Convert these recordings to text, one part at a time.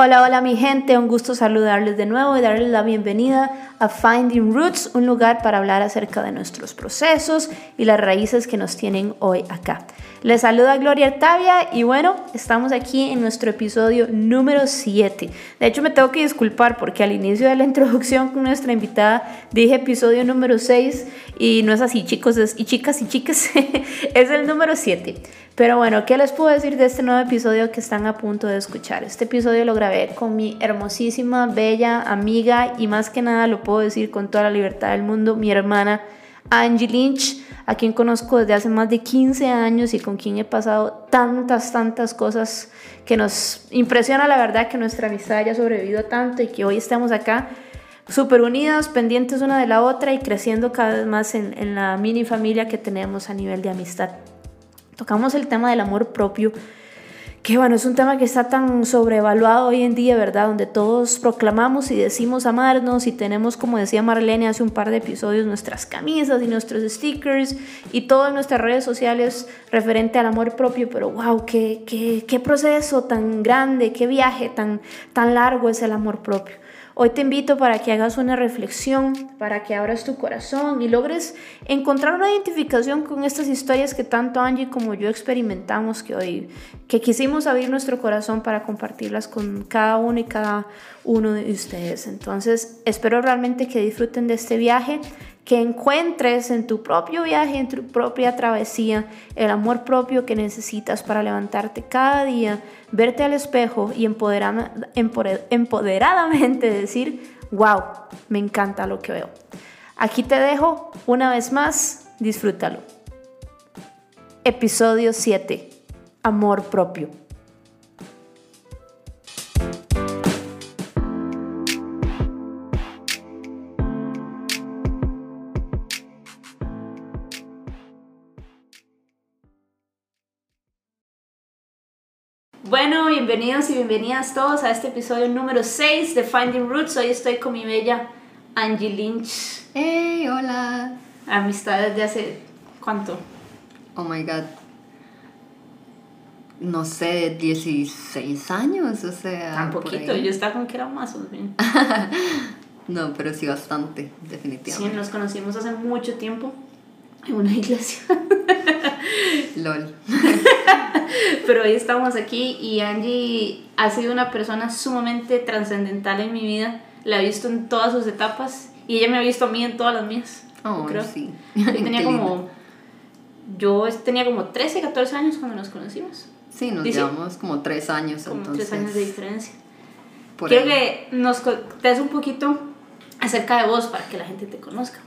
Hola, hola mi gente, un gusto saludarles de nuevo y darles la bienvenida a Finding Roots, un lugar para hablar acerca de nuestros procesos y las raíces que nos tienen hoy acá. Les saluda Gloria Artavia y bueno, estamos aquí en nuestro episodio número 7. De hecho, me tengo que disculpar porque al inicio de la introducción con nuestra invitada dije episodio número 6 y no es así, chicos y chicas y chicas, es el número 7. Pero bueno, ¿qué les puedo decir de este nuevo episodio que están a punto de escuchar? Este episodio lo grabé con mi hermosísima, bella amiga y más que nada lo puedo decir con toda la libertad del mundo, mi hermana Angie Lynch, a quien conozco desde hace más de 15 años y con quien he pasado tantas, tantas cosas que nos impresiona la verdad que nuestra amistad haya sobrevivido tanto y que hoy estemos acá súper unidas, pendientes una de la otra y creciendo cada vez más en, en la mini familia que tenemos a nivel de amistad. Tocamos el tema del amor propio, que bueno, es un tema que está tan sobrevaluado hoy en día, ¿verdad? Donde todos proclamamos y decimos amarnos y tenemos, como decía Marlene hace un par de episodios, nuestras camisas y nuestros stickers y todo en nuestras redes sociales referente al amor propio, pero wow, qué, qué, qué proceso tan grande, qué viaje tan, tan largo es el amor propio. Hoy te invito para que hagas una reflexión, para que abras tu corazón y logres encontrar una identificación con estas historias que tanto Angie como yo experimentamos que hoy, que quisimos abrir nuestro corazón para compartirlas con cada uno y cada uno de ustedes. Entonces, espero realmente que disfruten de este viaje que encuentres en tu propio viaje, en tu propia travesía, el amor propio que necesitas para levantarte cada día, verte al espejo y empoderadamente decir, wow, me encanta lo que veo. Aquí te dejo una vez más, disfrútalo. Episodio 7, amor propio. Bienvenidos y bienvenidas todos a este episodio número 6 de Finding Roots. Hoy estoy con mi bella Angie Lynch. ¡Hey! Hola. Amistad desde hace. ¿Cuánto? Oh my god. No sé, 16 años, o sea. Tan poquito, yo estaba con que era más o menos. no, pero sí bastante, definitivamente. Sí, nos conocimos hace mucho tiempo en una iglesia. LOL. Pero hoy estamos aquí y Angie ha sido una persona sumamente trascendental en mi vida. La he visto en todas sus etapas y ella me ha visto a mí en todas las mías. Oh, creo. sí. Yo tenía como yo tenía como 13, 14 años cuando nos conocimos. Sí, nos llevamos como 3 años como 3 años de diferencia. Quiero que nos des un poquito acerca de vos para que la gente te conozca.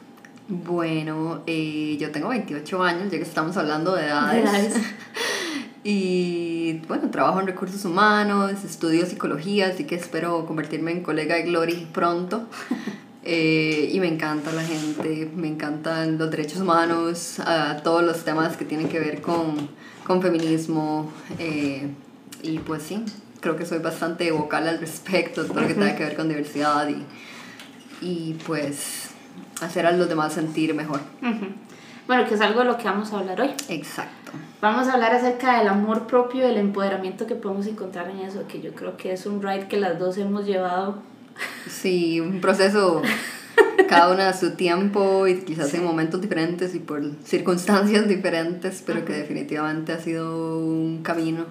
Bueno, eh, yo tengo 28 años, ya que estamos hablando de edades. y bueno, trabajo en recursos humanos, estudio psicología, así que espero convertirme en colega de Glory pronto. Eh, y me encanta la gente, me encantan los derechos humanos, todos los temas que tienen que ver con, con feminismo. Eh, y pues sí, creo que soy bastante vocal al respecto, todo lo que tenga que ver con diversidad y, y pues hacer a los demás sentir mejor. Bueno, que es algo de lo que vamos a hablar hoy. Exacto. Vamos a hablar acerca del amor propio, del empoderamiento que podemos encontrar en eso, que yo creo que es un ride que las dos hemos llevado. Sí, un proceso cada una a su tiempo y quizás en momentos diferentes y por circunstancias diferentes, pero que definitivamente ha sido un camino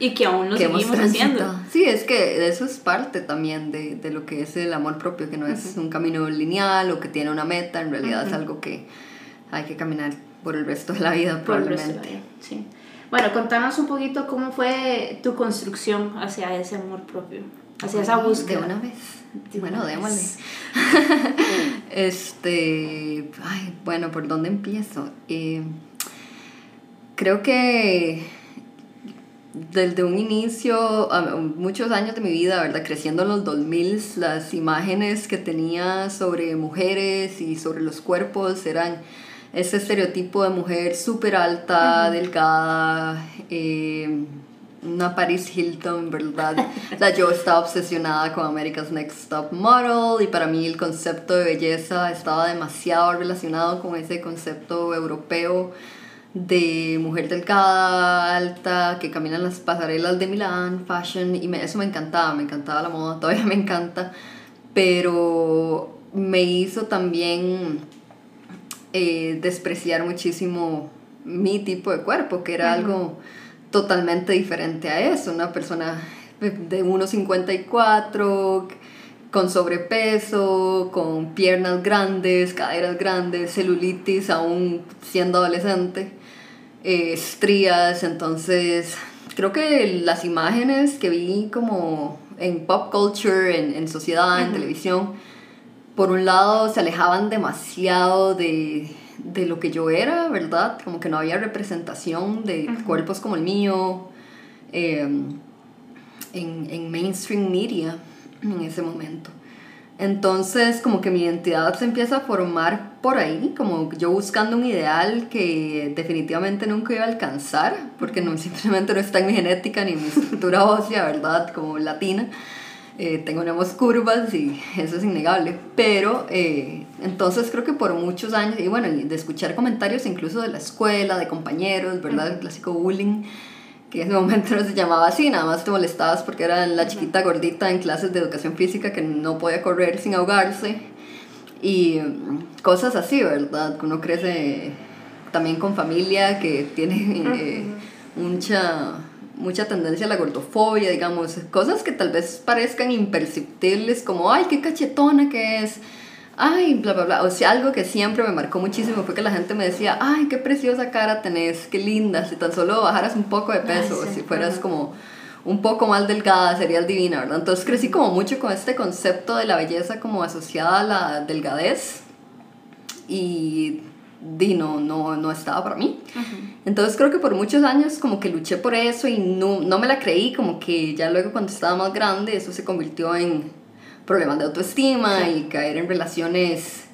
y que aún lo seguimos haciendo. Sí, es que eso es parte también de, de, lo que es el amor propio, que no es un camino lineal o que tiene una meta, en realidad es algo que hay que caminar por el resto de la vida, por probablemente. sí. Bueno, contanos un poquito cómo fue tu construcción hacia ese amor propio, hacia esa búsqueda. De una vez. bueno, démosle. este, ay, bueno, ¿por dónde empiezo? Eh, creo que desde un inicio, muchos años de mi vida, ¿verdad? Creciendo en los 2000, las imágenes que tenía sobre mujeres y sobre los cuerpos eran ese estereotipo de mujer súper alta, delgada, eh, una Paris Hilton, ¿verdad? o sea, yo estaba obsesionada con America's Next Top Model y para mí el concepto de belleza estaba demasiado relacionado con ese concepto europeo de mujer delgada, alta, que camina en las pasarelas de Milán, fashion, y eso me encantaba, me encantaba la moda, todavía me encanta, pero me hizo también eh, despreciar muchísimo mi tipo de cuerpo, que era algo totalmente diferente a eso, una persona de 1,54, con sobrepeso, con piernas grandes, caderas grandes, celulitis aún siendo adolescente, eh, estrías, entonces creo que las imágenes que vi como en pop culture, en, en sociedad, en televisión, por un lado se alejaban demasiado de, de, lo que yo era, ¿verdad? Como que no había representación de cuerpos como el mío em, en, en mainstream media en ese momento. Entonces, como que mi identidad se empieza a formar por ahí, como yo buscando un ideal que definitivamente nunca iba a alcanzar, porque no, simplemente no está en mi genética ni en mi estructura ósea, ¿verdad? Como latina. Eh, tenemos curvas y eso es innegable. Pero eh, entonces creo que por muchos años, y bueno, de escuchar comentarios incluso de la escuela, de compañeros, ¿verdad? El clásico bullying que en ese momento no se llamaba así, nada más te molestabas porque era la chiquita gordita en clases de educación física que no podía correr sin ahogarse y cosas así, ¿verdad? Uno crece también con familia que tiene eh, mucha, mucha tendencia a la gordofobia, digamos, cosas que tal vez parezcan imperceptibles como, ay, qué cachetona que es ay, bla, bla, bla. O sea, algo que siempre me marcó muchísimo fue que la gente me decía, ay, qué preciosa cara tenés, qué linda, si tan solo bajaras un poco de peso, si fueras como un poco más delgada, serías divina, ¿verdad? Entonces crecí como mucho con este concepto de la belleza como asociada a la delgadez y di, no, no, no estaba para mí. Entonces creo que por muchos años como que luché por eso y no, no me la creí, como que ya luego cuando estaba más grande eso se convirtió en problemas de autoestima y caer en relaciones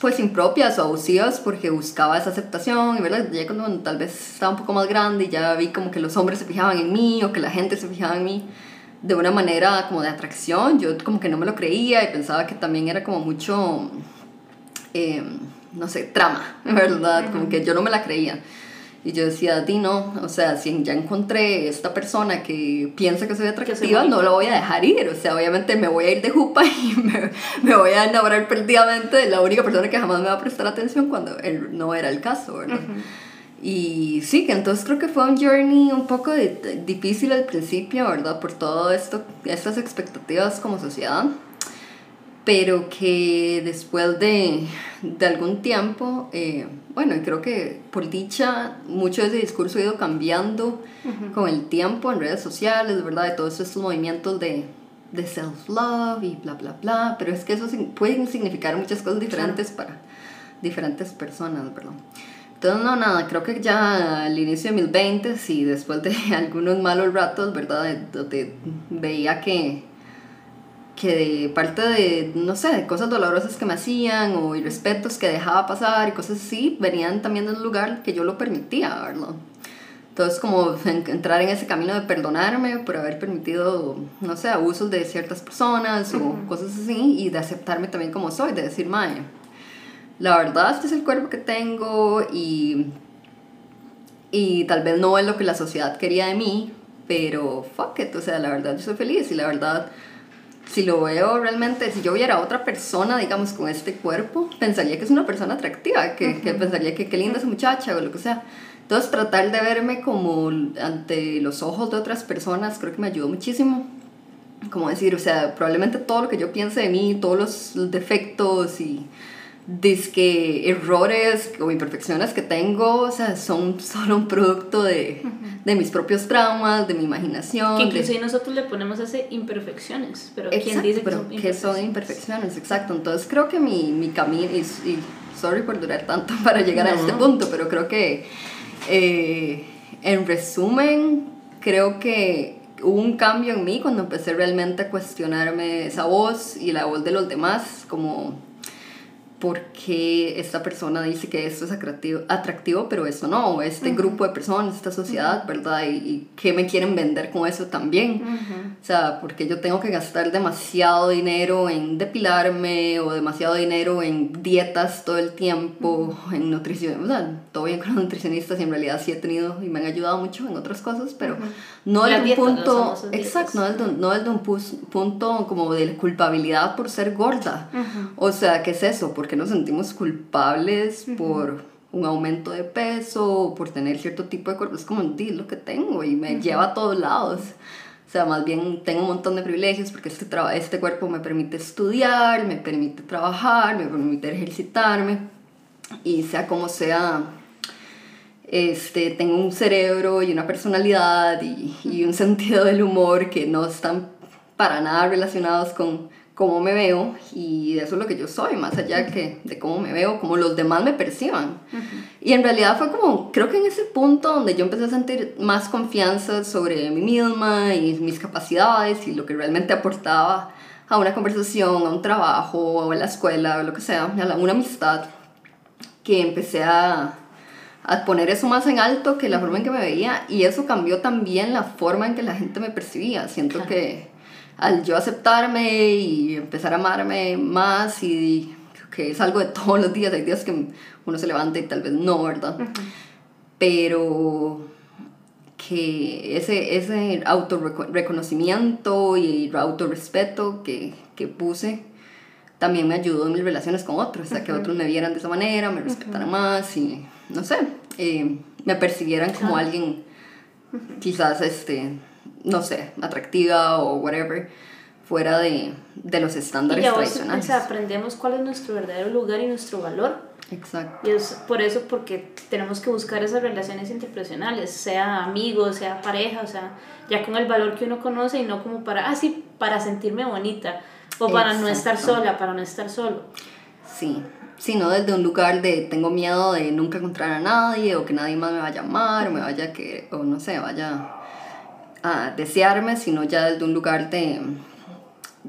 pues impropias o abusivas porque buscaba esa aceptación y verdad ya cuando tal vez estaba un poco más grande y ya vi como que los hombres se fijaban en mí o que la gente se fijaba en mí de una manera como de atracción yo como que no me lo creía y pensaba que también era como mucho eh, no sé trama verdad como que yo no me la creía y yo decía, di no, o sea, si ya encontré esta persona que piensa que soy atractiva, no lo voy a dejar ir. O sea, obviamente me voy a ir de jupa y me, me voy a enamorar perdidamente de la única persona que jamás me va a prestar atención cuando él no era el caso, ¿verdad? Y sí, que entonces creo que fue un journey un poco difícil al principio, ¿verdad? Por todo esto, estas expectativas como sociedad pero que después de, de algún tiempo, eh, bueno, creo que por dicha, mucho de ese discurso ha ido cambiando con el tiempo en redes sociales, ¿verdad? De todos estos movimientos de, de self-love y bla, bla, bla, pero es que eso puede significar muchas cosas diferentes para diferentes personas, ¿verdad? Entonces, no, nada, creo que ya al inicio de mis 20 y después de algunos malos ratos, ¿verdad? Donde veía que que de parte de, no sé, de cosas dolorosas que me hacían o irrespetos que dejaba pasar y cosas así, venían también de un lugar que yo lo permitía, ¿verdad? Entonces, como entrar en ese camino de perdonarme por haber permitido, no sé, abusos de ciertas personas o cosas así, y de aceptarme también como soy, de decir, mae, la verdad, este es el cuerpo que tengo y, y tal vez no es lo que la sociedad quería de mí, pero fuck it, o sea, la verdad, yo soy feliz y la verdad si lo veo realmente, si yo viera otra persona, digamos, con este cuerpo, pensaría que es una persona atractiva, que, que pensaría que qué linda esa muchacha o lo que sea. Entonces, tratar de verme como ante los ojos de otras personas creo que me ayudó muchísimo. Como decir, o sea, probablemente todo lo que yo piense de mí, todos los defectos y que errores o imperfecciones que tengo, o sea, son solo un producto de, de mis propios traumas, de mi imaginación. Que incluso nosotros le ponemos ese imperfecciones, pero ¿quién dice que, son, que son imperfecciones? Exacto, entonces creo que mi, mi camino, y, y, sorry por durar tanto para llegar a este punto, pero creo que eh, en resumen, creo que hubo un cambio en mí cuando empecé realmente a cuestionarme esa voz y la voz de los demás, como porque esta persona dice que esto es atractivo, atractivo pero esto no, este grupo de personas, esta sociedad, ¿verdad? Y, y, qué me quieren vender con eso también. O sea, porque yo tengo que gastar demasiado dinero en depilarme o demasiado dinero en dietas todo el tiempo, en nutrición, o sea, todo bien con los nutricionistas y en realidad sí he tenido y me han ayudado mucho en otras cosas, pero no desde un punto, exacto, no desde, no desde un punto como de culpabilidad por ser gorda. O sea, ¿qué es eso? ¿Por qué nos sentimos culpables por un aumento de peso o por tener cierto tipo de cuerpo? Es como, di lo que tengo y me lleva a todos lados. O sea, más bien tengo un montón de privilegios porque este, este cuerpo me permite estudiar, me permite trabajar, me permite ejercitarme y sea como sea, este, tengo un cerebro y una personalidad y, y un sentido del humor que no están para nada relacionados con cómo me veo y eso es lo que yo soy, más allá que de cómo me veo, cómo los demás me perciban. Y en realidad fue como, creo que en ese punto donde yo empecé a sentir más confianza sobre mí misma y mis capacidades y lo que realmente aportaba a una conversación, a un trabajo, a la escuela, o lo que sea, a una amistad, que empecé a, a poner eso más en alto que la forma en que me veía y eso cambió también la forma en que la gente me percibía. Siento que al yo aceptarme y empezar a amarme más y que es algo de todos los días, hay días que uno se levanta y tal vez no, ¿verdad? Pero que ese, ese autorreconocimiento y autorrespeto que, que puse también me ayudó en mis relaciones con otros, o sea, que otros me vieran de esa manera, me respetaran más y, no sé, eh, me percibieran como alguien quizás este no sé, atractiva o whatever, fuera de, de los estándares y tradicionales. O sea, aprendemos cuál es nuestro verdadero lugar y nuestro valor. Exacto. Y es por eso porque tenemos que buscar esas relaciones interpersonales, sea amigos, sea pareja, o sea, ya con el valor que uno conoce y no como para, ah, sí, para sentirme bonita o para no estar sola, para no estar solo. Sí, sino desde un lugar de tengo miedo de nunca encontrar a nadie o que nadie más me vaya a amar o me vaya a que, o no sé, vaya a desearme, sino ya desde un lugar de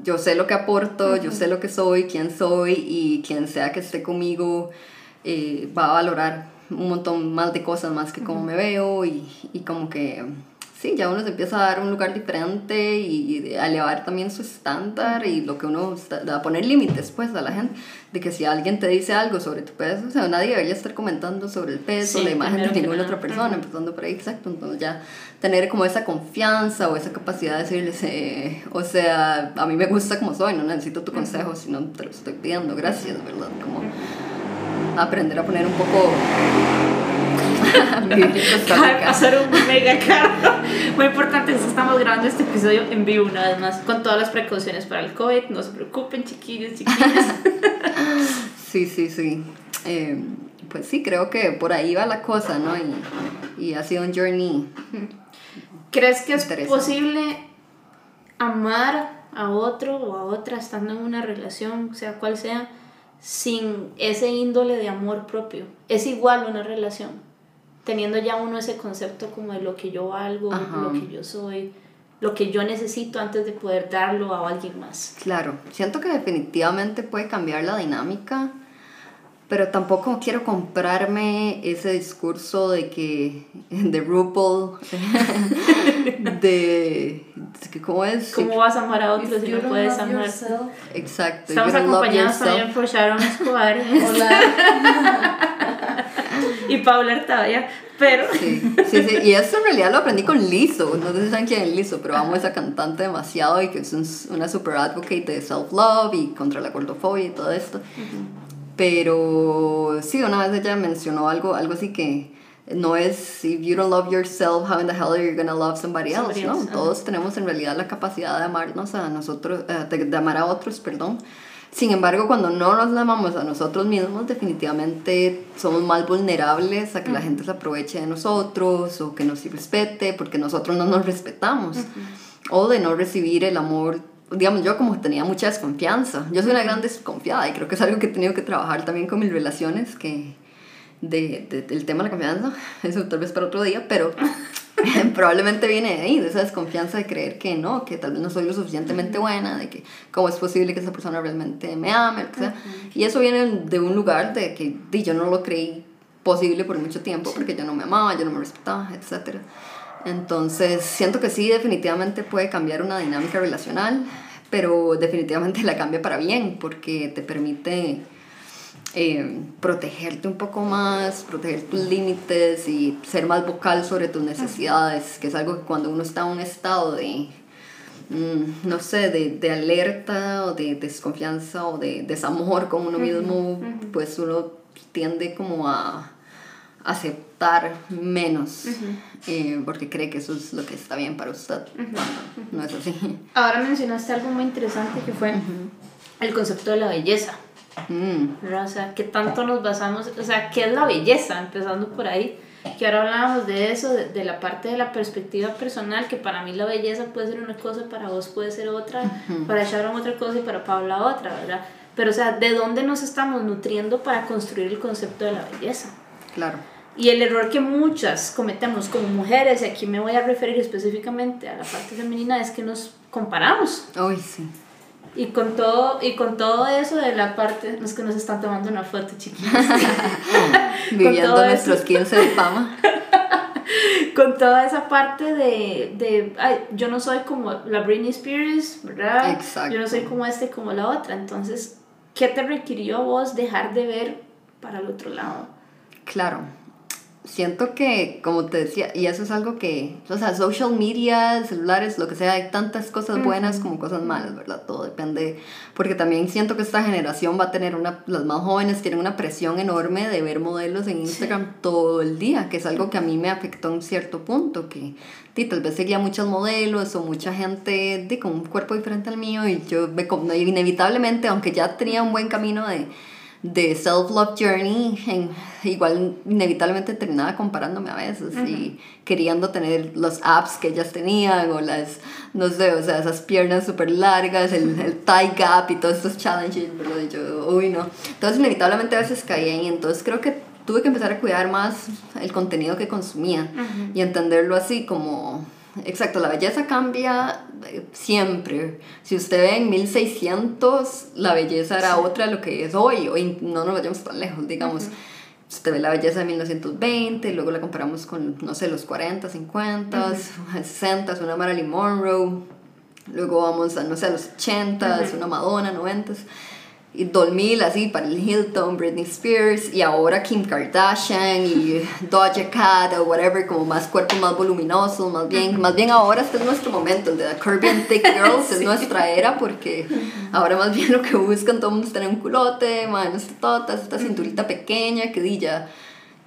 yo sé lo que aporto, yo sé lo que soy, quién soy y quien sea que esté conmigo eh, va a valorar un montón más de cosas más que cómo me veo y, y como que sí, ya uno se empieza a dar un lugar diferente y a elevar también su estándar y lo que uno a poner límites pues a la gente. De que si alguien te dice algo sobre tu peso, o sea, nadie debería estar comentando sobre el peso, la imagen de ninguna otra persona, empezando por ahí, exacto, entonces ya tener como esa confianza o esa capacidad de decirles, eh, o sea, a mí me gusta como soy, no necesito tu consejo, sino te lo estoy pidiendo, gracias, ¿verdad? Como aprender a poner un poco pasar un mega carro. Muy importante, estamos grabando este episodio en vivo una vez más, con todas las precauciones para el COVID. No se preocupen, chiquillos, chiquillas. sí, sí, sí. Eh, pues sí, creo que por ahí va la cosa, ¿no? Y, y ha sido un journey. ¿Crees que es posible amar a otro o a otra estando en una relación, sea cual sea, sin ese índole de amor propio? ¿Es igual una relación? Teniendo ya uno ese concepto como de lo que yo valgo, lo que yo soy, lo que yo necesito antes de poder darlo a alguien más. Claro, siento que definitivamente puede cambiar la dinámica, pero tampoco quiero comprarme ese discurso de que, de RuPaul, de, ¿cómo es? ¿Cómo vas a amar a otros si no puedes amar? Exacto. Estamos acompañados también por Sharon Escobar. Hola. y Paula Artavia, pero... Sí, sí, sí, y eso en realidad lo aprendí con Lizzo, no sé si saben quién es Lizzo, pero amo a esa cantante demasiado y que es una super advocate de self-love y contra la gordofobia y todo esto. Pero sí, una vez ella mencionó algo, algo así que no es if you don't love yourself, how in the hell are you gonna love somebody else, ¿no? Todos tenemos en realidad la capacidad de amarnos a nosotros, eh, de amar a otros, perdón, sin embargo, cuando no nos amamos a nosotros mismos, definitivamente somos más vulnerables a que la gente se aproveche de nosotros o que nos respete porque nosotros no nos respetamos. O de no recibir el amor. Digamos, yo como tenía mucha desconfianza, yo soy una gran desconfiada y creo que es algo que he tenido que trabajar también con mis relaciones, que de, de, del tema de la confianza, eso tal vez para otro día, pero probablemente viene de ahí, de esa desconfianza de creer que no, que tal vez no soy lo suficientemente buena, de que cómo es posible que esa persona realmente me ame, que sea. Y eso viene de un lugar de que yo no lo creí posible por mucho tiempo porque yo no me amaba, yo no me respetaba, etc. Entonces, siento que sí, definitivamente puede cambiar una dinámica relacional, pero definitivamente la cambia para bien porque te permite eh, protegerte un poco más, proteger tus límites y ser más vocal sobre tus necesidades, que es algo que cuando uno está en un estado de, mm, no sé, de, de, alerta o de desconfianza o de desamor con uno mismo, pues uno tiende como a aceptar menos eh, porque cree que eso es lo que está bien para usted. no es así. Ahora mencionaste algo muy interesante que fue el concepto de la belleza. Mm. O sea, que tanto nos basamos, o sea, ¿qué es la belleza? Empezando por ahí, que ahora hablábamos de eso, de, la parte de la perspectiva personal, que para mí la belleza puede ser una cosa, para vos puede ser otra, para Sharon otra cosa y para Paula otra, ¿verdad? Pero, o sea, ¿de dónde nos estamos nutriendo para construir el concepto de la belleza? Claro. Y el error que muchas cometemos como mujeres, y aquí me voy a referir específicamente a la parte femenina, es que nos comparamos. Uy, sí. Y con todo, y con todo eso de la parte, no es que nos están tomando una foto, chiquitos. Viviendo nuestros 15 de fama. con toda esa parte de, de ay, yo no soy como la Britney Spears, ¿verdad? Exacto. Yo no soy como este, como la otra. Entonces, ¿qué te requirió vos dejar de ver para el otro lado? Claro, siento que, como te decía, y eso es algo que, o sea, social media, celulares, lo que sea, hay tantas cosas buenas como cosas malas, ¿verdad? Todo depende, porque también siento que esta generación va a tener una, las más jóvenes tienen una presión enorme de ver modelos en Instagram todo el día, que es algo que a mí me afectó en cierto punto, que tal vez seguía muchos modelos o mucha gente de, con un cuerpo diferente al mío y yo me, inevitablemente, aunque ya tenía un buen camino de de self-love journey, en, igual inevitablemente terminaba comparándome a veces y queriendo tener los abs que ellas tenían o las, no sé, o sea, esas piernas súper largas, el, el thigh gap y todos estos challenges, ¿verdad? Y yo, uy, no. Entonces inevitablemente a veces caía ahí, entonces creo que tuve que empezar a cuidar más el contenido que consumía y entenderlo así como Exacto, la belleza cambia eh, siempre. Si usted ve en 1600, la belleza era otra de lo que es hoy. Hoy no nos vayamos tan lejos, digamos. Usted ve la belleza de 1920, luego la comparamos con, no sé, los 40, 50, 60, una Marilyn Monroe. Luego vamos a, no sé, a los 80, una Madonna, 90 y 2000 así para el Hilton, Britney Spears y ahora Kim Kardashian y Doja Cat o whatever como más cuerpos más voluminosos más bien más bien ahora este es nuestro momento el de la Curvy and Thick Girls es nuestra era porque ahora más bien lo que buscan todo el mundo es tener un culote manos totas esta cinturita pequeña que ya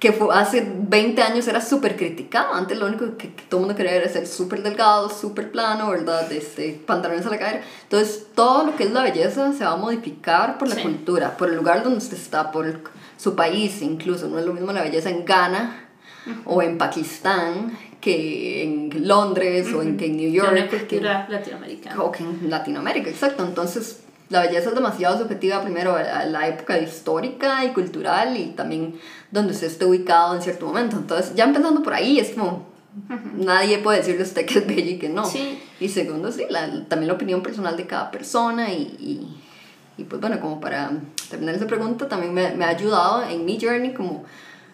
que fue, hace 20 años era súper criticado. Antes lo único que, todo el mundo quería era ser súper delgado, súper plano, ¿verdad? Este, pantalones a la cadera. Entonces, todo lo que es la belleza se va a modificar por la cultura, por el lugar donde usted está, por su país incluso. No es lo mismo la belleza en Ghana o en Pakistán que en Londres o en, que en New York. Que en latinoamericana. O que en Latinoamérica, exacto. Entonces, la belleza es demasiado subjetiva primero a la época histórica y cultural y también donde usted esté ubicado en cierto momento. Entonces, ya empezando por ahí, es como, nadie puede decirle a usted que es bello y que no. Y segundo, sí, la, también la opinión personal de cada persona y, y, y, pues bueno, como para terminar esa pregunta, también me, me, ha ayudado en mi journey como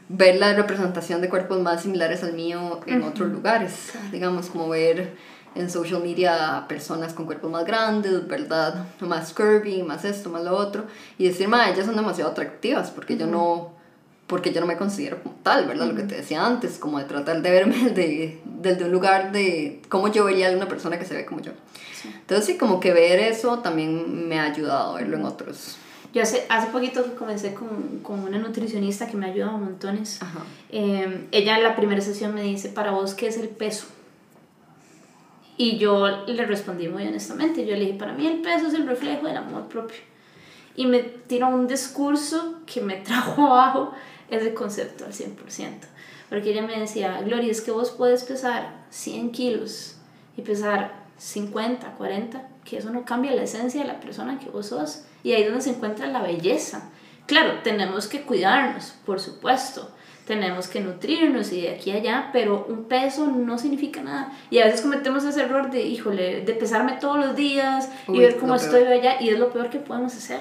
ver la representación de cuerpos más similares al mío en otros lugares, digamos, como ver en social media personas con cuerpos más grandes, ¿verdad? Más curvy, más esto, más lo otro, y decir, ma, ellas son demasiado atractivas porque yo no porque yo no me considero como tal, ¿verdad? Lo que te decía antes, como de tratar de verme de, desde un lugar de cómo yo vería a una persona que se ve como yo. Entonces sí, como que ver eso también me ha ayudado a verlo en otros. Yo hace, hace poquito comencé con, con una nutricionista que me ha ayudado montones. Eh, ella en la primera sesión me dice, para vos, ¿qué es el peso? Y yo le respondí muy honestamente, yo le dije, para mí el peso es el reflejo del amor propio. Y me tiró un discurso que me trajo abajo ese concepto al 100%. Porque ella me decía, Gloria, es que vos puedes pesar 100 kilos y pesar 50, 40, que eso no cambia la esencia de la persona que vos sos. Y ahí es donde se encuentra la belleza. Claro, tenemos que cuidarnos, por supuesto tenemos que nutrirnos y de aquí a allá, pero un peso no significa nada. Y a veces cometemos ese error de, híjole, de pesarme todos los días y ver cómo estoy allá, y es lo peor que podemos hacer.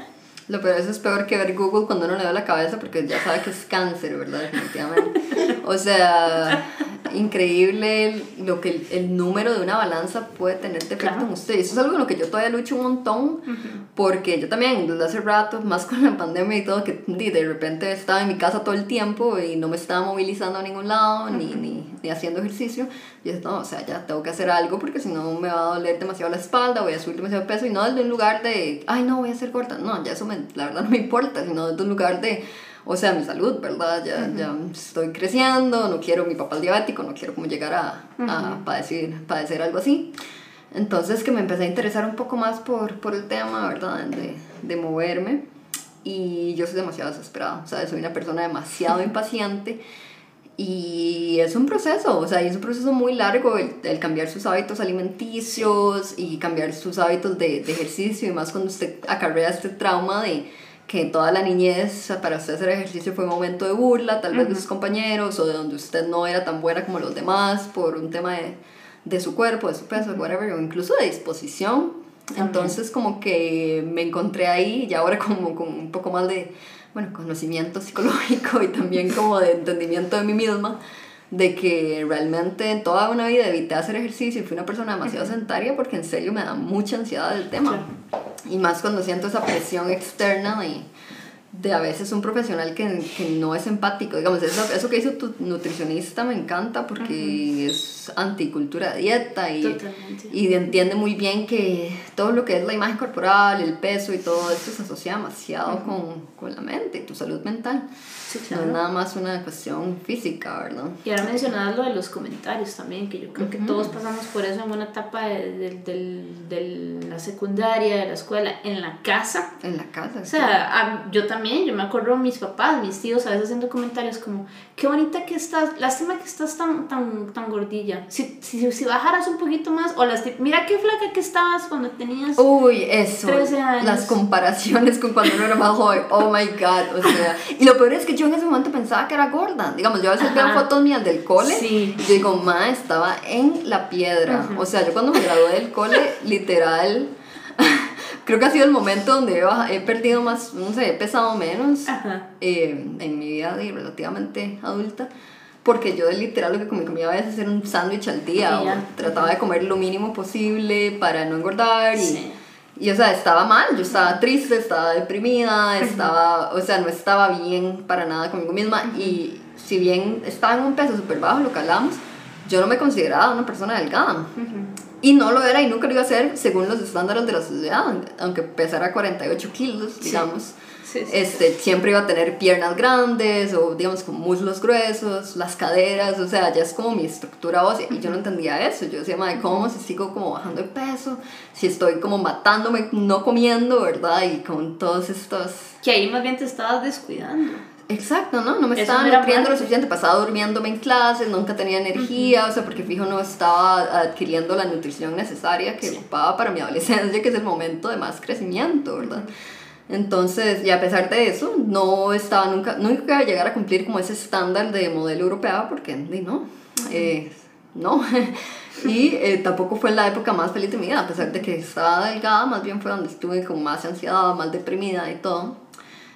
Lo peor es peor que ver Google cuando uno le da la cabeza porque ya sabe que es cáncer, ¿verdad? Definitivamente. O sea, increíble lo que el, número de una balanza puede tener de efecto en usted. Eso es algo en lo que yo todavía lucho un montón, porque yo también desde hace rato, más con la pandemia y todo, que de repente estaba en mi casa todo el tiempo y no me estaba movilizando a ningún lado, ni, ni, ni, haciendo ejercicio. Y dije, no, o sea, ya tengo que hacer algo porque si no me va a doler demasiado la espalda, voy a subir demasiado peso y no desde un lugar de, ay, no, voy a ser corta. No, ya eso me, la verdad no me importa, sino desde un lugar de o sea, mi salud, ¿verdad? Ya, ya estoy creciendo, no quiero mi papá diabético, no quiero como llegar a, a padecer, padecer algo así. Entonces que me empecé a interesar un poco más por, por el tema, ¿verdad? De, de moverme. Y yo soy demasiado desesperada, o sea, soy una persona demasiado impaciente. Y es un proceso, o sea, es un proceso muy largo el, el, cambiar sus hábitos alimenticios y cambiar sus hábitos de, de ejercicio y más cuando usted acarrea este trauma de, que toda la niñez para usted hacer ejercicio fue un momento de burla, tal vez de sus compañeros, o de donde usted no era tan buena como los demás por un tema de, de su cuerpo, de su peso, whatever, o incluso de disposición. Entonces como que me encontré ahí y ahora como con un poco más de, bueno, conocimiento psicológico y también como de entendimiento de mí misma, de que realmente toda una vida evité hacer ejercicio y fui una persona demasiado sedentaria porque en serio me da mucha ansiedad el tema. Y más cuando siento esa presión externa y de a veces un profesional que, que no es empático. Digamos, eso, eso que hizo tu nutricionista me encanta porque es anticultura de dieta y, y entiende muy bien que todo lo que es la imagen corporal, el peso y todo esto se asocia demasiado con, con, la mente y tu salud mental. No es nada más una cuestión física, ¿verdad? Y ahora mencionabas lo de los comentarios también, que yo creo que todos pasamos por eso en una etapa de, de, de, la secundaria, de la escuela, en la casa. En la casa. O sea, yo también, yo me acuerdo mis papás, mis tíos a veces haciendo comentarios como, qué bonita que estás, lástima que estás tan, tan, tan gordilla. Si, si, si bajaras un poquito más, o las mira qué flaca que estabas cuando tenías Uy, eso. 13 años. Las comparaciones con cuando uno era más joven, oh my god, o sea, y lo peor es que yo en ese momento pensaba que era gorda. Digamos, yo a veces veo fotos mías del cole y yo digo, ma, estaba en la piedra. O sea, yo cuando me gradué del cole, literal, creo que ha sido el momento donde he perdido más, no sé, he pesado menos eh, en mi vida relativamente adulta. Porque yo literal lo que comía a veces era un sándwich al día o trataba de comer lo mínimo posible para no engordar y... Y, o sea, estaba mal, yo estaba triste, estaba deprimida, estaba, o sea, no estaba bien para nada conmigo misma. Y si bien estaba en un peso súper bajo, lo que hablamos, yo no me consideraba una persona delgada. Y no lo era y nunca lo iba a ser según los estándares de la sociedad, aunque pesara 48 kilos, digamos este, siempre iba a tener piernas grandes o digamos con muslos gruesos, las caderas, o sea, ya es como mi estructura ósea y yo no entendía eso, yo decía, madre, ¿cómo si sigo como bajando de peso? Si estoy como matándome, no comiendo, ¿verdad? Y con todos estos... Que ahí más bien te estabas descuidando. Exacto, ¿no? No me estaba nutriendo lo suficiente, pasaba durmiéndome en clases, nunca tenía energía, o sea, porque fijo no estaba adquiriendo la nutrición necesaria que ocupaba para mi adolescencia, que es el momento de más crecimiento, ¿verdad? Entonces, y a pesar de eso, no estaba nunca, nunca iba a llegar a cumplir como ese estándar de modelo europeo, porque no, eh, no. y eh, tampoco fue la época más feliz de mi vida, a pesar de que estaba delgada, más bien fue donde estuve con más ansiedad, más deprimida y todo.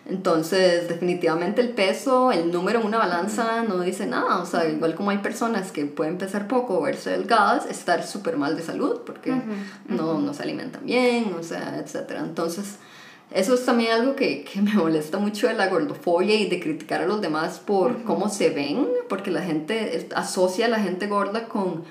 Entonces, definitivamente el peso, el número en una balanza no dice nada. O sea, igual como hay personas que pueden pesar poco o verse delgadas, estar súper mal de salud porque no, no se alimentan bien, o sea, etc. Entonces, eso es también algo que, que, me molesta mucho de la gordofobia y de criticar a los demás por cómo se ven, porque la gente asocia a la gente gorda con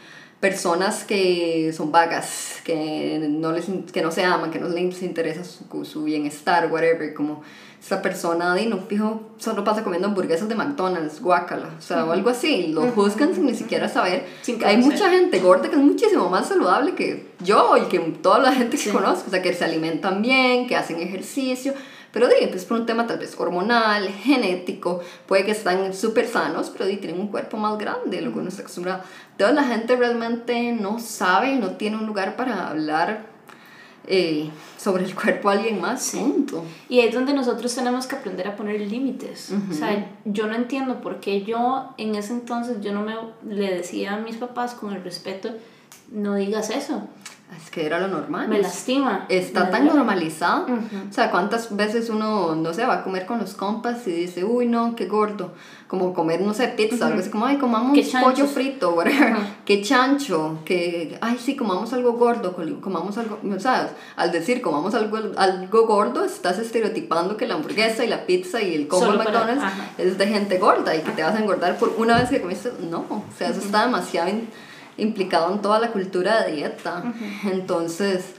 personas que son vagas, que no, les, que no se aman, que no les interesa su, su bienestar, whatever, como esa persona de no fijo solo pasa comiendo hamburguesas de McDonald's, guacala, o sea, o algo así, lo juzgan sin ni siquiera saber. que hay mucha gente gorda que es muchísimo más saludable que yo y que toda la gente que conozco, o sea, que se alimentan bien, que hacen ejercicio, pero de, pues por un tema tal vez hormonal, genético, puede que están súper sanos, pero de, tienen un cuerpo más grande, lo que uno está acostumbrado. Toda la gente realmente no sabe, no tiene un lugar para hablar eh, sobre el cuerpo de alguien más, punto. Y es donde nosotros tenemos que aprender a poner límites. O sea, yo no entiendo por qué yo en ese entonces yo no me le decía a mis papás con el respeto, no digas eso. Es que era lo normal. Me lastima. Está tan normalizado. O sea, ¿cuántas veces uno, no sé, va a comer con los compas y dice, uy, no, qué gordo? Como comer, no sé, pizza, algo así como, ay, comamos pollo frito, whatever. Qué chancho, que, ay, sí, comamos algo gordo, comamos algo, o sea, al decir comamos algo, algo gordo, estás estereotipando que la hamburguesa y la pizza y el combo McDonald's es de gente gorda y que te vas a engordar por una vez que comiste. No, o sea, eso está demasiado implicado en toda la cultura de dieta. Entonces,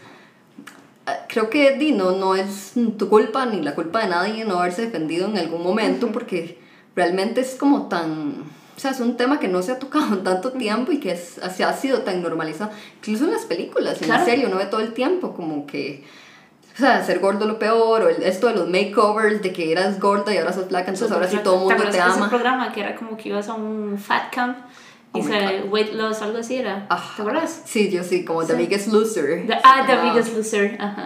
eh, creo que di, no, no es tu culpa ni la culpa de nadie no haberse defendido en algún momento porque realmente es como tan... O sea, es un tema que no se ha tocado en tanto tiempo y que es, se ha sido tan normalizado. Incluso en las películas, en la serie, uno ve todo el tiempo como que... O sea, ser gordo lo peor, o esto de los makeovers, de que eras gorda y ahora sos flaca, entonces ahora sí todo el mundo te, te ama. ese programa que era como que ibas a un fat camp y oh se weight loss, algo así era. ¿Te acuerdas? Sí, yo sí, como The Biggest Loser. ah, The Biggest Loser, ajá.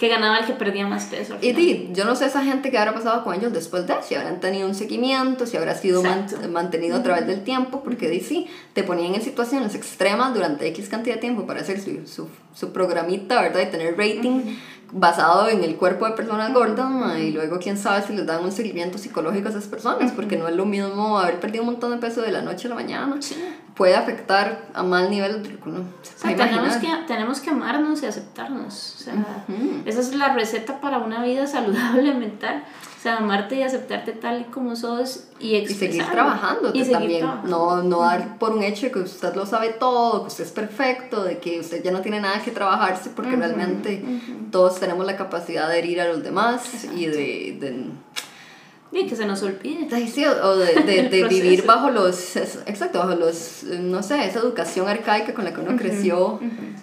Que ganaba el que perdía más peso. Y di, yo no sé esa gente que habrá pasado con ellos después de, si habrán tenido un seguimiento, si habrá sido mantenido a través del tiempo, porque di, sí, te ponían en situaciones extremas durante X cantidad de tiempo para hacer su, su, su programita, ¿verdad? Y tener rating basado en el cuerpo de personas gordas y luego quién sabe si les dan un seguimiento psicológico a esas personas porque no es lo mismo haber perdido un montón de peso de la noche a la mañana. Puede afectar a mal nivel tenemos, que, tenemos que amarnos y aceptarnos o sea, esa es la receta para una vida saludable mental o sea, amarte y aceptarte tal y como sos y, y seguir trabajando y también. No, no dar por un hecho de que usted lo sabe todo, que usted es perfecto, de que usted ya no tiene nada que trabajarse, porque realmente todos tenemos la capacidad de herir a los demás y de, de y que se nos olvide. o de, de, vivir bajo los, exacto, bajo los, no sé, esa educación arcaica con la que uno creció.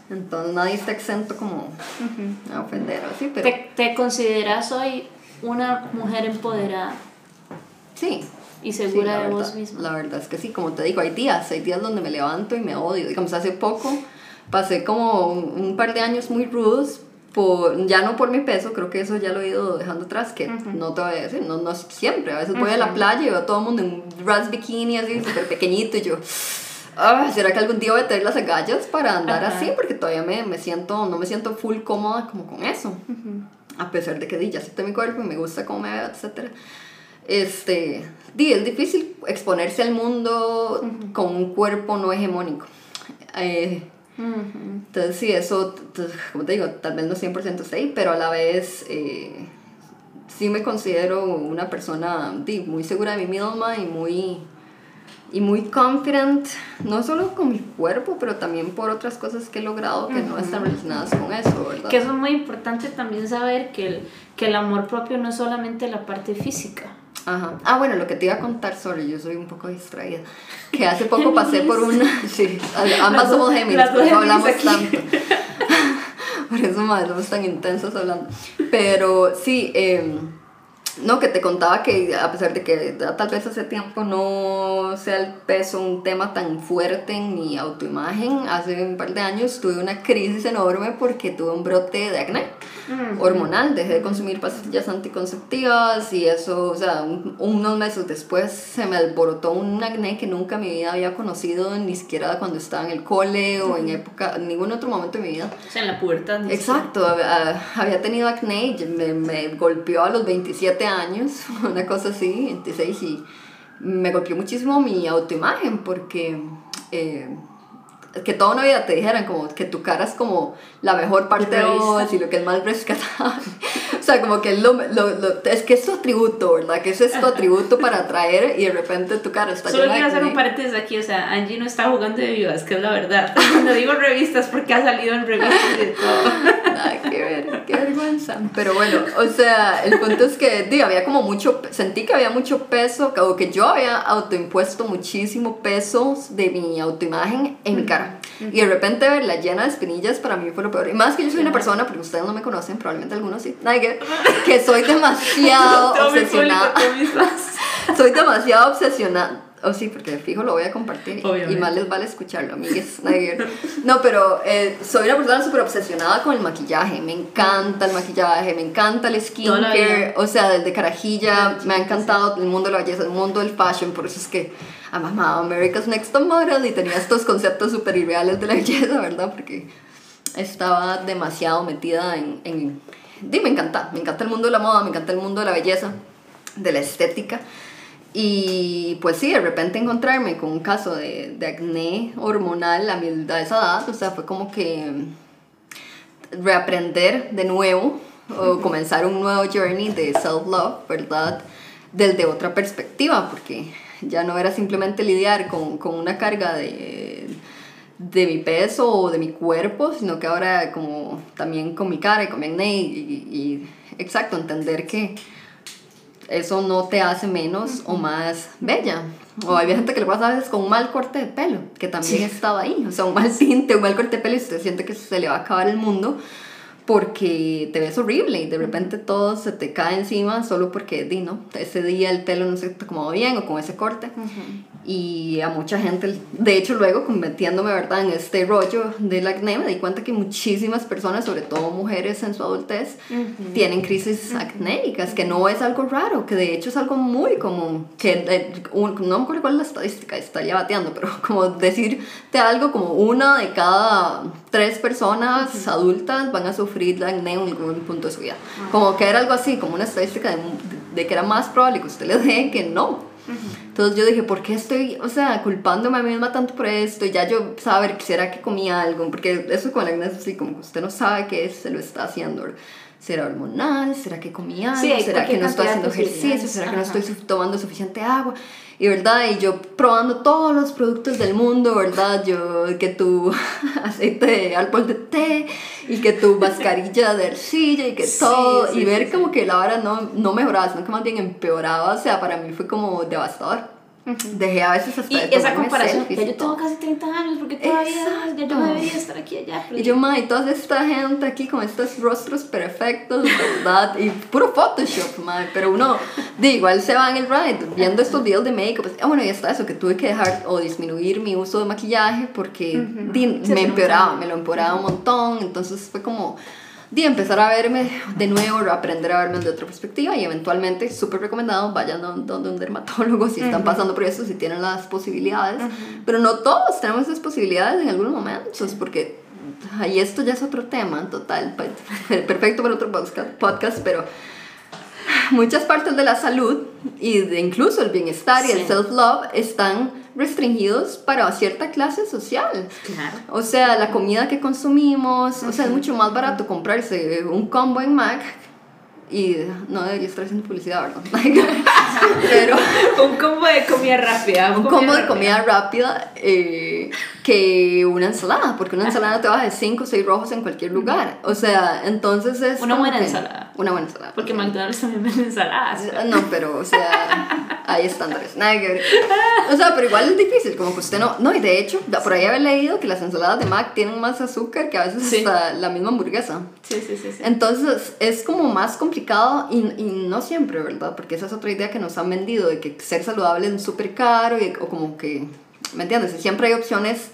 Entonces nadie está exento como a ofender así. Pero... ¿Te, ¿Te, consideras hoy una mujer empoderada. Sí. Y segura de vos misma. La verdad es que sí, como te digo, hay días, hay días donde me levanto y me odio. Digamos, hace poco pasé como un, par de años muy rudos, por, ya no por mi peso, creo que eso ya lo he ido dejando atrás, que no te voy a decir, no, no siempre, a veces voy a la playa y veo a todo el mundo en un ras bikini así súper pequeñito y yo, ah, ¿será que algún día voy a tener las agallas para andar así? Porque todavía me, me, siento, no me siento full cómoda como con eso a pesar de que di, ya acepté mi cuerpo y me gusta cómo me veo, etc. Este, di, es difícil exponerse al mundo con un cuerpo no hegemónico. Eh, entonces, sí, eso, como te digo, tal vez no 100% sé, pero a la vez eh, sí me considero una persona di, muy segura de mí misma y muy y muy confident, no solo con mi cuerpo, pero también por otras cosas que he logrado que no están relacionadas con eso, ¿verdad? Que eso es muy importante también saber que el, que el amor propio no es solamente la parte física. Ajá. Ah, bueno, lo que te iba a contar, sorry, yo soy un poco distraída, que hace poco pasé por una, sí, ambas somos Géminis, por eso hablamos tanto. por eso más somos tan intensos hablando. Pero sí, eh, no, que te contaba que a pesar de que tal vez hace tiempo no sea el peso un tema tan fuerte en mi autoimagen, hace un par de años tuve una crisis enorme porque tuve un brote de acné hormonal, dejé de consumir pastillas anticonceptivas y eso, o sea, unos meses después se me alborotó un acné que nunca en mi vida había conocido, ni siquiera cuando estaba en el cole o en época, en ningún otro momento de mi vida. O sea, en la pubertad. Exacto, había, tenido acné y me, me golpeó a los 27 años, una cosa así, 26, y me golpeó muchísimo mi autoimagen porque... Eh, que toda una vida te dijeran como que tu cara es como la mejor parte de vos y lo que es más rescatable. o sea, como que lo, lo, lo, es que es tu atributo, ¿verdad? Que eso es tu atributo para atraer y de repente tu cara está Solo quiero hacer un paréntesis aquí, o sea, Angie no está jugando de vivas, que es la verdad. No digo revistas porque ha salido en revistas y de todo. Ay, qué, ver, qué vergüenza. Pero bueno, o sea, el punto es que, digo, había como mucho, sentí que había mucho peso, como que yo había autoimpuesto muchísimo peso de mi autoimagen en mi cara. Y de repente verla llena de espinillas para mí fue lo peor. Y más que yo soy una persona, porque ustedes no me conocen, probablemente algunos sí, que, soy demasiado obsesionada. soy demasiado obsesionada Oh, sí, porque fijo lo voy a compartir y más les vale escucharlo, amigues. No, pero eh, soy una persona súper obsesionada con el maquillaje. Me encanta el maquillaje, me encanta el skincare. O sea, desde carajilla me ha encantado el mundo de la belleza, el mundo del fashion. Por eso es que amaba America's Next Top Model y tenía estos conceptos súper irreales de la belleza, ¿verdad? Porque estaba demasiado metida en, en... me encanta, me encanta el mundo de la moda, me encanta el mundo de la belleza, de la estética. Y pues sí, de repente encontrarme con un caso de, de acné hormonal a, mi, a esa edad, o sea, fue como que reaprender de nuevo o comenzar un nuevo journey de self-love, ¿verdad? Desde otra perspectiva, porque ya no era simplemente lidiar con, con una carga de, de mi peso o de mi cuerpo, sino que ahora como también con mi cara y con mi acné y, y exacto, entender que eso no te hace menos o más bella. O hay gente que le pasa a veces con un mal corte de pelo, que también estaba ahí. O sea, un mal tinte, un mal corte de pelo y usted siente que se le va a acabar el mundo porque te ves horrible y de repente todo se te cae encima solo porque, di, ¿no? Ese día el pelo no se te acomodó bien o con ese corte. Y a mucha gente, de hecho luego metiéndome, ¿verdad? En este rollo del acné, me di cuenta que muchísimas personas, sobre todo mujeres en su adultez, tienen crisis acnéicas, que no es algo raro, que de hecho es algo muy común, que eh, no me acuerdo cuál es la estadística, estaría bateando, pero como decirte algo como una de cada tres personas adultas van a sufrir acné en algún punto de su vida. Como que era algo así, como una estadística de, de que era más probable que usted le dé que no. Entonces yo dije, ¿por qué estoy, o sea, culpándome a mí misma tanto por esto? Y ya yo saber, ¿será que comí algo? Porque eso con la acné es así, como que usted no sabe qué se lo está haciendo. ¿Será hormonal? ¿Será que comí algo? ¿Será que no estoy haciendo ejercicio? ¿Será que no estoy tomando suficiente agua? Y verdad, y yo probando todos los productos del mundo, ¿verdad? Yo, que tu aceite de árbol de té y que tu mascarilla de arcilla y que todo, y ver como que la hora no, no mejoraba, sino que más bien empeoraba, o sea, para mí fue como devastador. Dejé a veces hasta Y esa comparación, ya yo tengo casi 30 años, porque todavía ya yo debería estar aquí allá. Y yo, ma, y toda esta gente aquí con estos rostros perfectos, ¿verdad? Y puro Photoshop, ma, pero uno, de igual se va en el ride, viendo estos videos de make-up, pues, ah, bueno, y está eso, que tuve que dejar o disminuir mi uso de maquillaje porque me empeoraba, me lo empeoraba un montón, entonces fue como de empezar a verme de nuevo, aprender a verme de otra perspectiva y eventualmente, súper recomendado, vayan donde un dermatólogo si están pasando por eso, si tienen las posibilidades, pero no todos tenemos esas posibilidades en algunos momentos, porque ahí esto ya es otro tema en total, perfecto para otro podcast, pero muchas partes de la salud y de incluso el bienestar y el self-love están restringidos para cierta clase social. Claro. O sea, la comida que consumimos, o sea, es mucho más barato comprarse un combo en Mac y no debería estar haciendo publicidad, ¿verdad? Pero. un combo de comida rápida. Un, combo de comida rápida eh, que una ensalada, porque una ensalada te baja de 5 o 6 rojos en cualquier lugar. O sea, entonces es. Una buena ensalada. Una buena ensalada. Porque McDonald's también vende ensaladas. No, pero, o sea, hay estándares. Nada que ver. O sea, pero igual es difícil, como que usted no. No, y de hecho, por ahí había leído que las ensaladas de Mac tienen más azúcar que a veces hasta la misma hamburguesa. Sí, sí, sí, sí. Entonces es como más complicado y, y, no siempre, ¿verdad? Porque esa es otra idea que nos han vendido, de que ser saludable es súper caro y, o como que, ¿me entiendes? Siempre hay opciones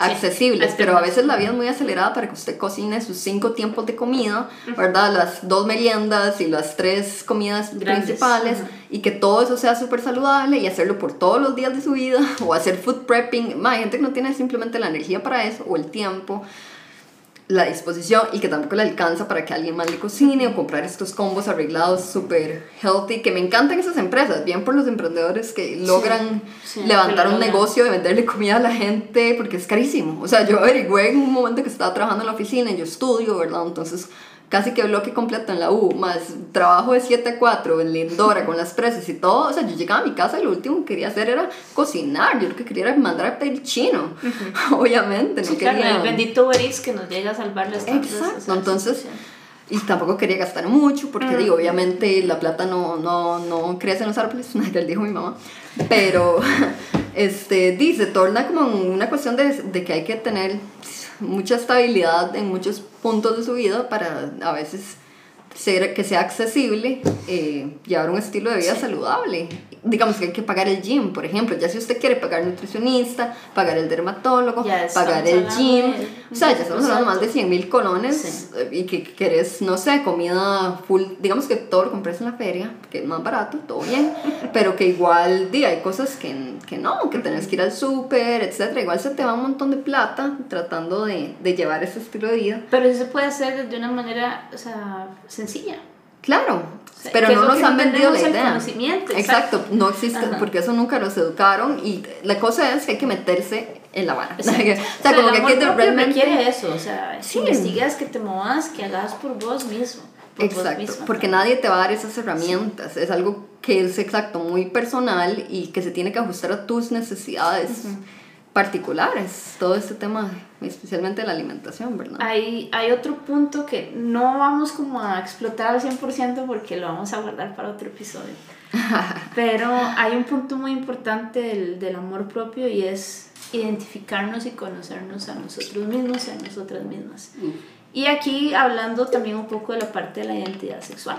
accesibles, pero a veces la vida es muy acelerada para que usted cocine sus cinco tiempos de comida, ¿verdad? Las dos meriendas y las tres comidas principales y que todo eso sea súper saludable y hacerlo por todos los días de su vida o hacer food prepping. Hay gente que no tiene simplemente la energía para eso o el tiempo la disposición y que tampoco le alcanza para que alguien más le cocine o comprar estos combos arreglados súper healthy, que me encantan esas empresas, bien por los emprendedores que logran levantar un negocio de venderle comida a la gente, porque es carísimo. O sea, yo averigüé en un momento que estaba trabajando en la oficina y yo estudio, ¿verdad? Entonces casi que bloque completo en la U, más trabajo de 7 a 4 en Lindora con las presas y todo. O sea, yo llegaba a mi casa y lo último que quería hacer era cocinar. Yo lo que quería era mandar a pedir chino, obviamente. No sí, quería... claro, el bendito Beris que nos llega a salvar las Exacto, entonces... Y tampoco quería gastar mucho, porque digo, obviamente la plata no, no, no crece en los árboles, le dijo mi mamá. Pero, este, dice, torna como una cuestión de, de que hay que tener mucha estabilidad en muchos puntos de su vida para a veces ser, que sea accesible, eh, llevar un estilo de vida saludable. Digamos que hay que pagar el gym, por ejemplo, ya si usted quiere pagar nutricionista, pagar el dermatólogo, pagar el gym, o sea, ya estamos hablando más de 100 mil colones eh, y que querés, no sé, comida full, digamos que todo lo compres en la feria, que es más barato, todo bien, pero que igual, di, hay cosas que, que no, que tenés que ir al súper, etcétera, igual se te va un montón de plata tratando de, de llevar ese estilo de vida. Pero eso se puede hacer de una manera, o sea, sencilla. Claro, pero no nos han vendido la idea. Exacto. no existe, porque eso nunca nos educaron y la cosa es que hay que meterse en la vara. o sea, como que hay que realmente... eso, o sea, sí. investigas, que te muevas, que hagas por vos mismo. exacto, porque nadie te va a dar esas herramientas, es algo que es exacto, muy personal y que se tiene que ajustar a tus necesidades particulares, todo este tema, especialmente la alimentación, ¿verdad? Hay, hay otro punto que no vamos como a explotar al 100% porque lo vamos a guardar para otro episodio. Pero hay un punto muy importante del, del, amor propio y es identificarnos y conocernos a nosotros mismos y a nosotras mismas. Y aquí hablando también un poco de la parte de la identidad sexual,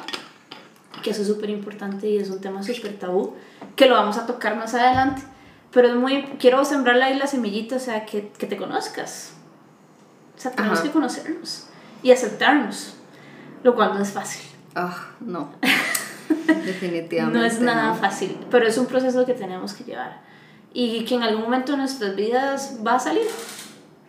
que eso es súper importante y es un tema súper tabú, que lo vamos a tocar más adelante pero es muy, quiero sembrarle ahí la semillita, o sea, que, que te conozcas. O sea, tenemos que conocernos y aceptarnos, lo cual no es fácil. Ah, no. Definitivamente. no es nada fácil, pero es un proceso que tenemos que llevar y que en algún momento de nuestras vidas va a salir.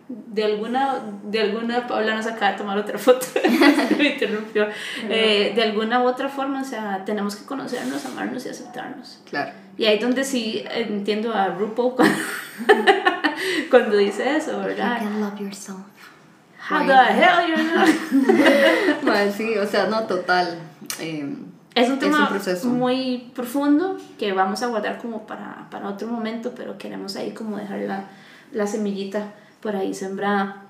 De alguna, de alguna, Paula nos acaba de tomar otra foto, me interrumpió. Eh, de alguna u otra forma, o sea, tenemos que conocernos, amarnos y aceptarnos. Claro. Y ahí donde sí entiendo a RuPaul cuando, dice eso, ¿verdad? You can love yourself. How the hell you know? sí, o sea, no, total. Eh, es un tema muy profundo que vamos a guardar como para, para otro momento, pero queremos ahí como dejar la, la semillita por ahí sembrada.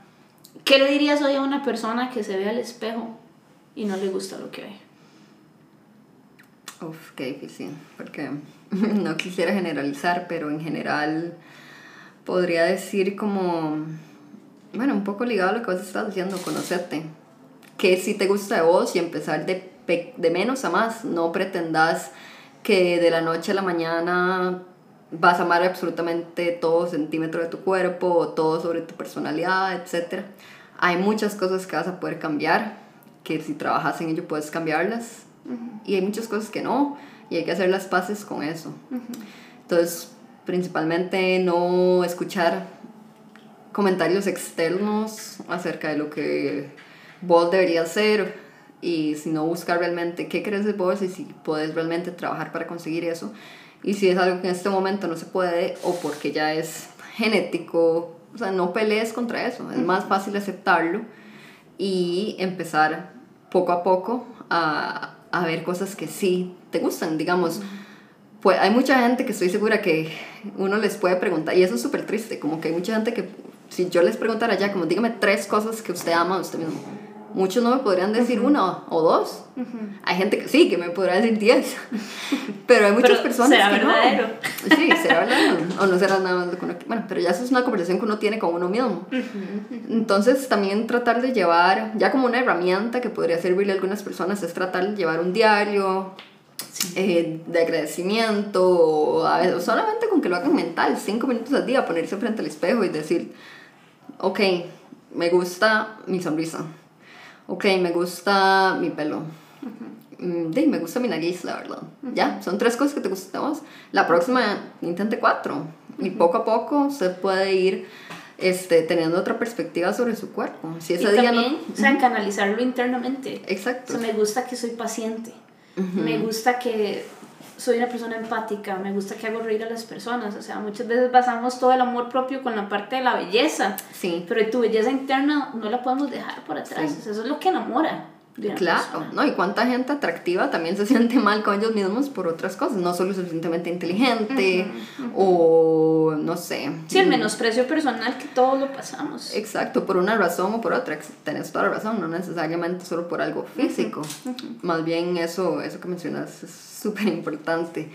¿Qué le dirías hoy a una persona que se ve al espejo y no le gusta lo que ve? Uf, qué difícil, porque no quisiera generalizar, pero en general podría decir como, bueno, un poco ligado a lo que vos estás diciendo, conocerte. Que si te gusta de vos y empezar de, de menos a más, no pretendas que de la noche a la mañana vas a amar absolutamente todo centímetro de tu cuerpo todo sobre tu personalidad, etc. Hay muchas cosas que vas a poder cambiar, que si trabajas en ello puedes cambiarlas. Y hay muchas cosas que no y hay que hacer las paces con eso. Entonces, principalmente no escuchar comentarios externos acerca de lo que vos deberías hacer y sino buscar realmente qué crees de vos y si puedes realmente trabajar para conseguir eso. Y si es algo que en este momento no se puede o porque ya es genético, o sea, no pelees contra eso. Es más fácil aceptarlo y empezar poco a poco a, a ver cosas que sí te gustan, digamos. Pues hay mucha gente que estoy segura que uno les puede preguntar, y eso es súper triste, como que hay mucha gente que si yo les preguntara ya, como dígame tres cosas que usted ama usted mismo, muchos no me podrían decir una o dos. Hay gente que sí, que me podrá decir diez. pero hay muchas personas será que verdadero. no. Sí, será verdadero. O no será nada más Bueno, pero ya eso es una conversación que uno tiene con uno mismo. Entonces, también tratar de llevar, ya como una herramienta que podría servirle a algunas personas, es tratar de llevar un diario. Eh, de agradecimiento o solamente con que lo hagan mental cinco minutos al día ponerse frente al espejo y decir ok me gusta mi sonrisa ok, me gusta mi pelo. Uh me gusta mi nariz, la verdad. Ya, son tres cosas que te gustan La próxima, intente cuatro. Y poco a poco se puede ir este, teniendo otra perspectiva sobre su cuerpo. Si ese y día también, o sea, canalizarlo internamente. Exacto. O sea, me gusta que soy paciente. Me gusta que soy una persona empática, me gusta que hago reír a las personas, o sea, muchas veces basamos todo el amor propio con la parte de la belleza, sí. pero tu belleza interna no la podemos dejar por atrás, eso es lo que enamora. Claro, ¿no? Y cuánta gente atractiva también se siente mal con ellos mismos por otras cosas, no solo suficientemente inteligente o no sé. Sí, el menosprecio personal que todos lo pasamos. Exacto, por una razón o por otra, tenés toda la razón, no necesariamente solo por algo físico. Más bien eso, eso que mencionas es súper importante.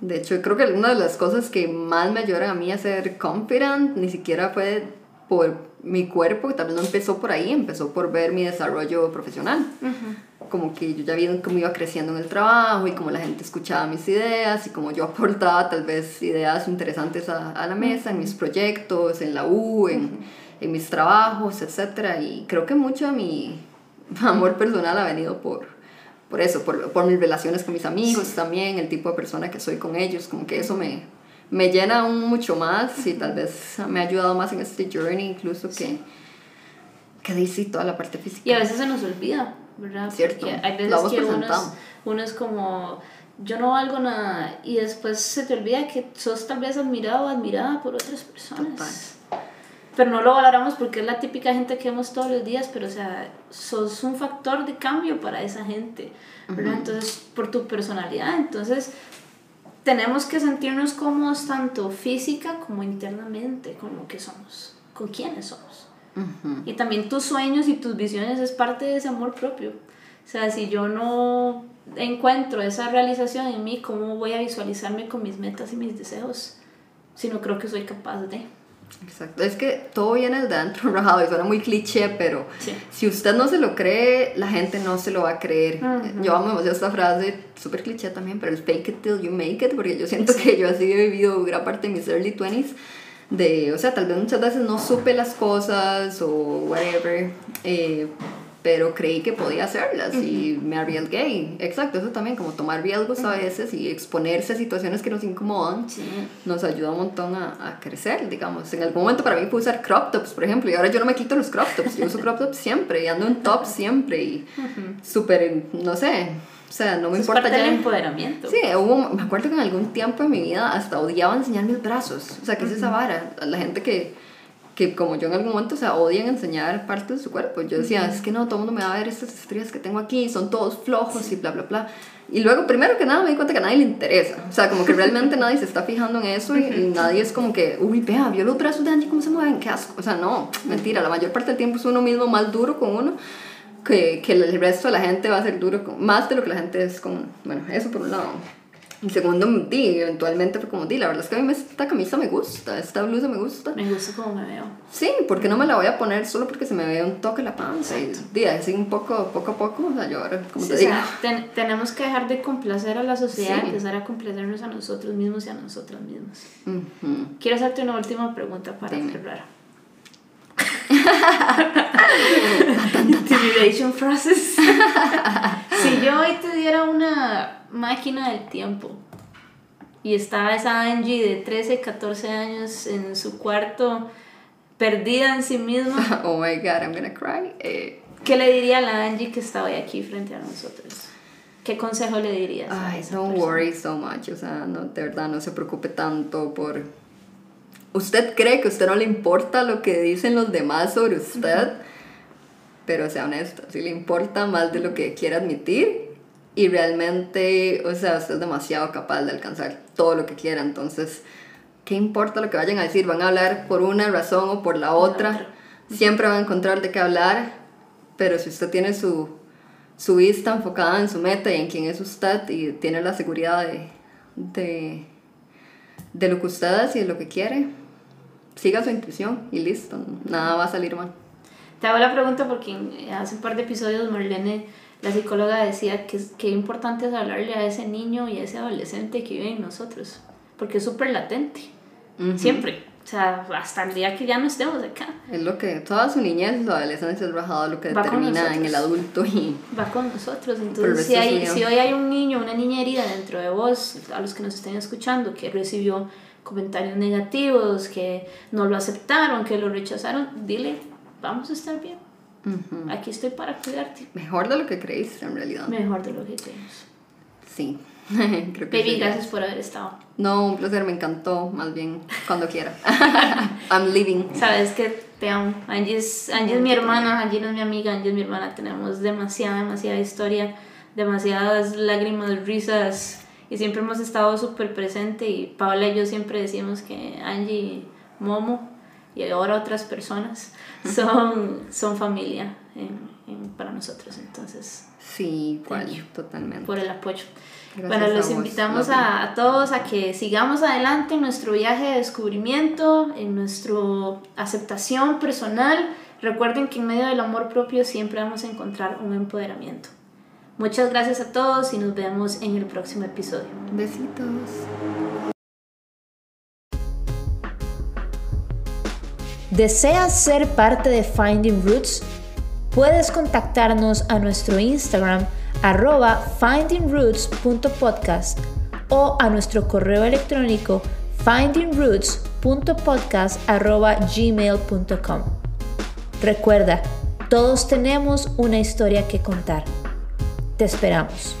De hecho, creo que una de las cosas que más me ayudaron a mí a ser confident ni siquiera fue por mi cuerpo, que también no empezó por ahí, empezó por ver mi desarrollo profesional. como que yo ya vi cómo iba creciendo en el trabajo y cómo la gente escuchaba mis ideas y cómo yo aportaba tal vez ideas interesantes a, a la mesa, en mis proyectos, en la U, en, en mis trabajos, etc. Y creo que mucho de mi amor personal ha venido por, por eso, por, por mis relaciones con mis amigos también, el tipo de persona que soy con ellos, como que eso me, me llena aún mucho más y tal vez me ha ayudado más en este journey incluso que, que dice toda la parte física. Y a veces se nos olvida, ¿verdad? Cierto. Porque hay veces que uno es, uno es como, yo no valgo nada y después se te olvida que sos tal vez admirado o admirada por otras personas. Pero no lo valoramos porque es la típica gente que vemos todos los días, pero o sea, sos un factor de cambio para esa gente, ¿verdad? Entonces, por tu personalidad, entonces tenemos que sentirnos cómodos tanto física como internamente con lo que somos, con quiénes somos. Y también tus sueños y tus visiones es parte de ese amor propio. O sea, si yo no encuentro esa realización en mí, ¿cómo voy a visualizarme con mis metas y mis deseos? Si no creo que soy capaz de. Exacto, es que todo viene de dentro, rajado, y suena muy cliché, pero si usted no se lo cree, la gente no se lo va a creer. Yo amo esta frase, súper cliché también, pero el fake it till you make it, porque yo siento que yo así he vivido gran parte de mis early 20s, de, o sea, tal vez muchas veces no supe las cosas o whatever, eh, pero creí que podía hacerlas y me arriesgué. Exacto, eso también, como tomar riesgos a veces y exponerse a situaciones que nos incomodan, nos ayuda un montón a, a, crecer, digamos. En algún momento para mí fue usar crop tops, por ejemplo, y ahora yo no me quito los crop tops, yo uso crop tops siempre y ando en top siempre y súper, no sé. O sea, no me Eso importa es parte ya. del empoderamiento. Sí, hubo, me acuerdo que en algún tiempo de mi vida hasta odiaba enseñar mis brazos. O sea, que es esa vara? La gente que que como yo en algún momento, o sea, odian enseñar partes de su cuerpo. Yo decía, es que no, todo el mundo me va a ver estas estrías que tengo aquí, son todos flojos y bla, bla, bla. Y luego, primero que nada, me di cuenta que a nadie le interesa. O sea, como que realmente nadie se está fijando en eso y, y, nadie es como que, uy, vea, vio los brazos de Angie, cómo se mueven, qué asco. O sea, no, mentira, la mayor parte del tiempo es uno mismo más duro con uno que, que el resto de la gente va a ser duro con, más de lo que la gente es con, bueno, eso por un lado. Y segundo, di, eventualmente fue como, di, la verdad es que a mí esta camisa me gusta, esta blusa me gusta. Me gusta como me veo. Sí, porque no me la voy a poner solo porque se me ve un toque la panza. Exacto. Y di, así un poco, poco a poco, o sea, yo ahora, como sí, te digo. O sea, ten, tenemos que dejar de complacer a la sociedad, sí. empezar a complacernos a nosotros mismos y a nosotras mismas. Uh -huh. Quiero hacerte una última pregunta para Dime. cerrar. Intimidation phrases. si yo hoy te diera una máquina del tiempo y estaba esa Angie de 13, 14 años en su cuarto, perdida en sí misma. oh my god, I'm gonna cry. Eh. ¿Qué le diría a la Angie que estaba hoy aquí frente a nosotros? ¿Qué consejo le dirías? Ay, don't persona? worry so much. O sea, no, de verdad, no se preocupe tanto por usted cree que a usted no le importa lo que dicen los demás sobre usted, uh -huh. Pero sea honesto, si le importa más de lo que quiere admitir y realmente, o sea, usted es demasiado capaz de alcanzar todo lo que quiera, entonces, ¿qué importa lo que vayan a decir? Van a hablar por una razón o por la otra, siempre van a encontrar de qué hablar, pero si usted tiene su, su vista enfocada en su meta y en quién es usted y tiene la seguridad de, de, de lo que usted es y de lo que quiere, siga su intuición y listo, nada va a salir mal. Te hago la pregunta porque hace un par de episodios Marlene, la psicóloga, decía que qué importante es hablarle a ese niño y a ese adolescente que vive en nosotros, porque es súper latente, uh -huh. siempre. O sea, hasta el día que ya no estemos acá. Es lo que toda su niñez, su adolescencia es bajado lo que Va determina en el adulto y... Va con nosotros. Entonces, si, hay, si hoy hay un niño, una niña herida dentro de vos, a los que nos estén escuchando, que recibió comentarios negativos, que no lo aceptaron, que lo rechazaron, dile, vamos a estar bien. Uh -huh. Aquí estoy para cuidarte. Mejor de lo que creíste en realidad. Mejor de lo que creímos. Sí. Creo que Baby, gracias por haber estado. No, un placer, me encantó, más bien, cuando quiera. I'm leaving. Sabes que te amo. Angie es, Angie es mi hermana, Angie no es mi amiga, Angie es mi hermana. Tenemos demasiada, demasiada historia, demasiadas lágrimas, risas y siempre hemos estado súper presente y Paola y yo siempre decimos que Angie, Momo y ahora otras personas son, son familia en, en, para nosotros, entonces... Sí, igual, totalmente. Por el apoyo. Gracias bueno, los invitamos a, a, todos a que sigamos adelante en nuestro viaje de descubrimiento, en nuestra aceptación personal. Recuerden que en medio del amor propio siempre vamos a encontrar un empoderamiento. Muchas gracias a todos y nos vemos en el próximo episodio. Besitos. ¿Deseas ser parte de Finding Roots? Puedes contactarnos a nuestro Instagram arroba findingroots.podcast o a nuestro correo electrónico findingroots.podcast.gmail.com. Recuerda, todos tenemos una historia que contar. Te esperamos.